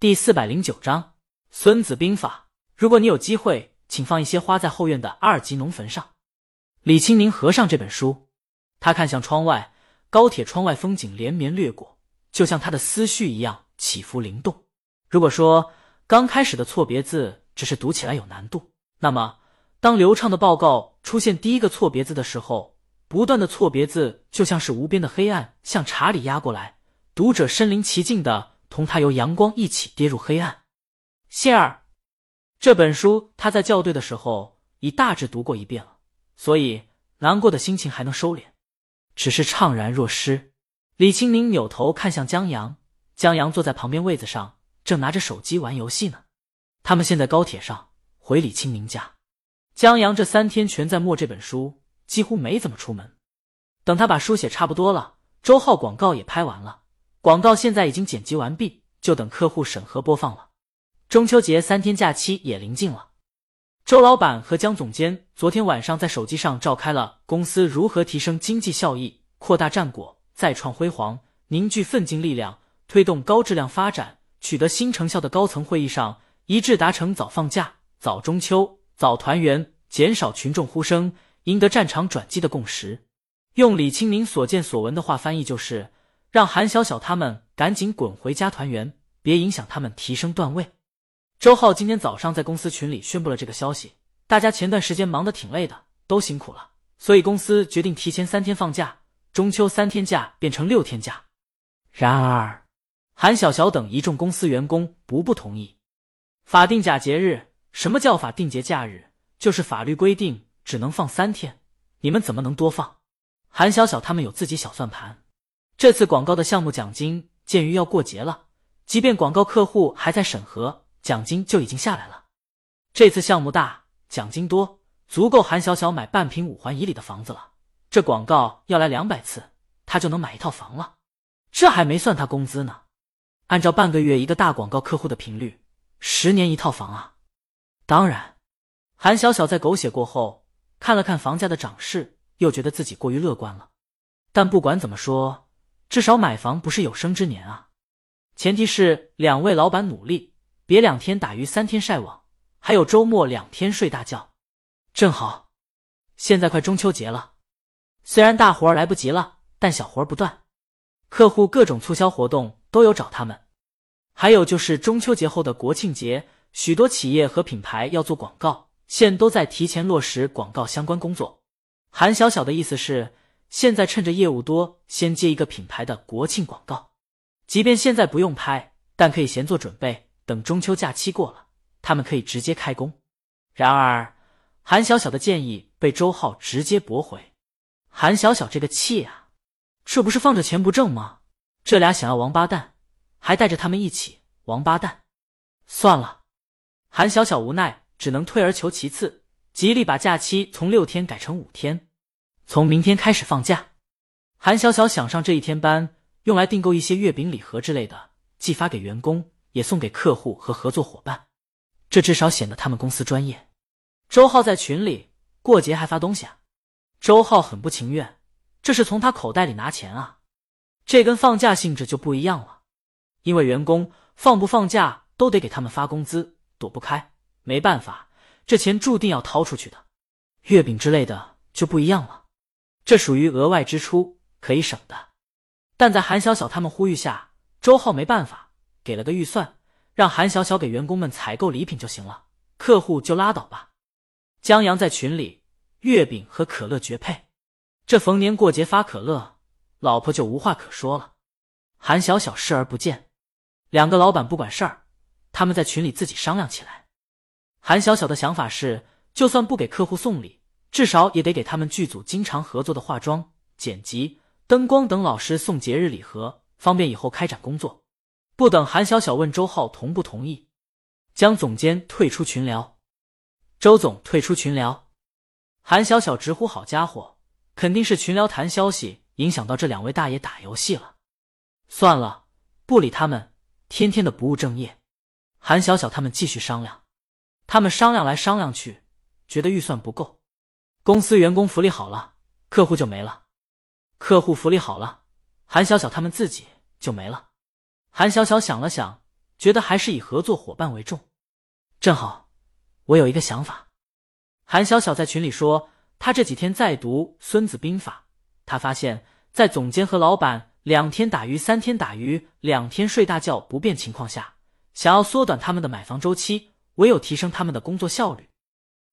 第四百零九章《孙子兵法》。如果你有机会，请放一些花在后院的二级农坟上。李清明合上这本书，他看向窗外，高铁窗外风景连绵掠过，就像他的思绪一样起伏灵动。如果说刚开始的错别字只是读起来有难度，那么当流畅的报告出现第一个错别字的时候，不断的错别字就像是无边的黑暗向查理压过来，读者身临其境的。同他由阳光一起跌入黑暗。谢尔，这本书他在校对的时候已大致读过一遍了，所以难过的心情还能收敛，只是怅然若失。李清明扭头看向江阳，江阳坐在旁边位子上，正拿着手机玩游戏呢。他们现在高铁上回李清明家。江阳这三天全在默这本书，几乎没怎么出门。等他把书写差不多了，周浩广告也拍完了。广告现在已经剪辑完毕，就等客户审核播放了。中秋节三天假期也临近了。周老板和江总监昨天晚上在手机上召开了公司如何提升经济效益、扩大战果、再创辉煌、凝聚奋进力量、推动高质量发展、取得新成效的高层会议上，一致达成早放假、早中秋、早团圆、减少群众呼声、赢得战场转机的共识。用李清明所见所闻的话翻译就是。让韩小小他们赶紧滚回家团圆，别影响他们提升段位。周浩今天早上在公司群里宣布了这个消息，大家前段时间忙得挺累的，都辛苦了，所以公司决定提前三天放假，中秋三天假变成六天假。然而，韩小小等一众公司员工不不同意。法定假节日，什么叫法定节假日？就是法律规定只能放三天，你们怎么能多放？韩小小他们有自己小算盘。这次广告的项目奖金，鉴于要过节了，即便广告客户还在审核，奖金就已经下来了。这次项目大，奖金多，足够韩小小买半平五环以里的房子了。这广告要来两百次，他就能买一套房了。这还没算他工资呢。按照半个月一个大广告客户的频率，十年一套房啊！当然，韩小小在狗血过后，看了看房价的涨势，又觉得自己过于乐观了。但不管怎么说。至少买房不是有生之年啊，前提是两位老板努力，别两天打鱼三天晒网，还有周末两天睡大觉，正好。现在快中秋节了，虽然大活来不及了，但小活不断，客户各种促销活动都有找他们。还有就是中秋节后的国庆节，许多企业和品牌要做广告，现都在提前落实广告相关工作。韩小小的意思是。现在趁着业务多，先接一个品牌的国庆广告，即便现在不用拍，但可以先做准备。等中秋假期过了，他们可以直接开工。然而，韩小小的建议被周浩直接驳回。韩小小这个气啊，这不是放着钱不挣吗？这俩想要王八蛋，还带着他们一起王八蛋。算了，韩小小无奈，只能退而求其次，极力把假期从六天改成五天。从明天开始放假，韩小小想上这一天班，用来订购一些月饼礼盒之类的，寄发给员工，也送给客户和合作伙伴。这至少显得他们公司专业。周浩在群里过节还发东西啊？周浩很不情愿，这是从他口袋里拿钱啊。这跟放假性质就不一样了，因为员工放不放假都得给他们发工资，躲不开。没办法，这钱注定要掏出去的。月饼之类的就不一样了。这属于额外支出，可以省的。但在韩小小他们呼吁下，周浩没办法，给了个预算，让韩小小给员工们采购礼品就行了，客户就拉倒吧。江阳在群里，月饼和可乐绝配，这逢年过节发可乐，老婆就无话可说了。韩小小视而不见，两个老板不管事儿，他们在群里自己商量起来。韩小小的想法是，就算不给客户送礼。至少也得给他们剧组经常合作的化妆、剪辑、灯光等老师送节日礼盒，方便以后开展工作。不等韩小小问周浩同不同意，江总监退出群聊，周总退出群聊，韩小小直呼：“好家伙，肯定是群聊谈消息影响到这两位大爷打游戏了。”算了，不理他们，天天的不务正业。韩小小他们继续商量，他们商量来商量去，觉得预算不够。公司员工福利好了，客户就没了；客户福利好了，韩小小他们自己就没了。韩小小想了想，觉得还是以合作伙伴为重。正好，我有一个想法。韩小小在群里说，他这几天在读《孙子兵法》，他发现，在总监和老板两天打鱼三天打鱼两天睡大觉不变情况下，想要缩短他们的买房周期，唯有提升他们的工作效率。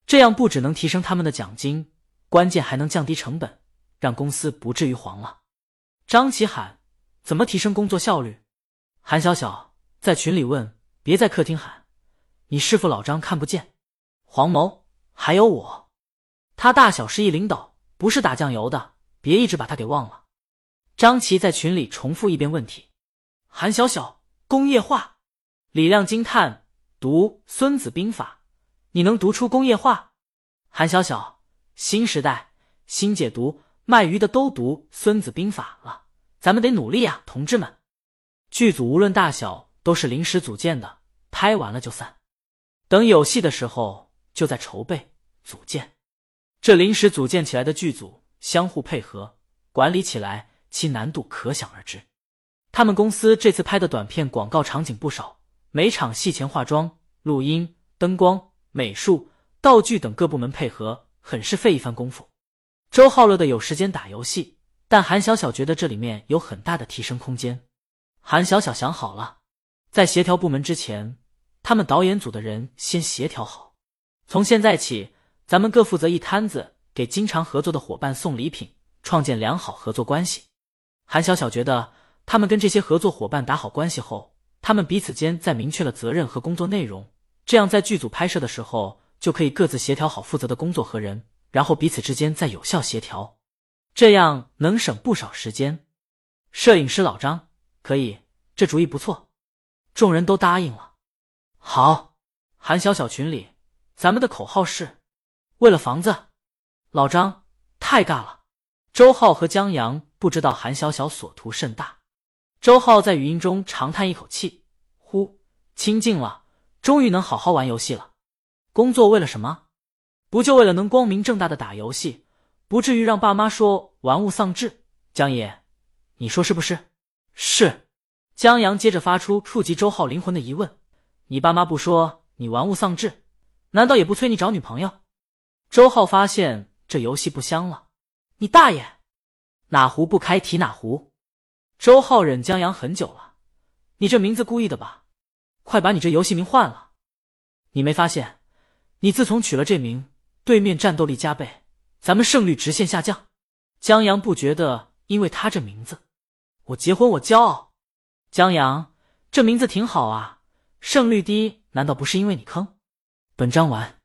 这样不只能提升他们的奖金，关键还能降低成本，让公司不至于黄了。张琪喊：“怎么提升工作效率？”韩小小在群里问：“别在客厅喊，你师傅老张看不见。”黄毛还有我，他大小是一领导，不是打酱油的，别一直把他给忘了。张琪在群里重复一遍问题。韩小小工业化，李亮惊叹：“读《孙子兵法》。”你能读出工业化？韩小小，新时代新解读，卖鱼的都读《孙子兵法》了，咱们得努力啊，同志们！剧组无论大小都是临时组建的，拍完了就散，等有戏的时候就在筹备组建。这临时组建起来的剧组相互配合，管理起来其难度可想而知。他们公司这次拍的短片广告场景不少，每场戏前化妆、录音、灯光。美术、道具等各部门配合，很是费一番功夫。周浩乐的有时间打游戏，但韩小小觉得这里面有很大的提升空间。韩小小想好了，在协调部门之前，他们导演组的人先协调好。从现在起，咱们各负责一摊子，给经常合作的伙伴送礼品，创建良好合作关系。韩小小觉得，他们跟这些合作伙伴打好关系后，他们彼此间再明确了责任和工作内容。这样，在剧组拍摄的时候，就可以各自协调好负责的工作和人，然后彼此之间再有效协调，这样能省不少时间。摄影师老张可以，这主意不错，众人都答应了。好，韩小小群里，咱们的口号是为了房子。老张太尬了。周浩和江阳不知道韩小小所图甚大。周浩在语音中长叹一口气，呼，清静了。终于能好好玩游戏了。工作为了什么？不就为了能光明正大的打游戏，不至于让爸妈说玩物丧志？江爷，你说是不是？是。江阳接着发出触及周浩灵魂的疑问：你爸妈不说你玩物丧志，难道也不催你找女朋友？周浩发现这游戏不香了。你大爷！哪壶不开提哪壶。周浩忍江阳很久了，你这名字故意的吧？快把你这游戏名换了！你没发现，你自从取了这名，对面战斗力加倍，咱们胜率直线下降。江阳不觉得，因为他这名字，我结婚我骄傲。江阳，这名字挺好啊，胜率低难道不是因为你坑？本章完。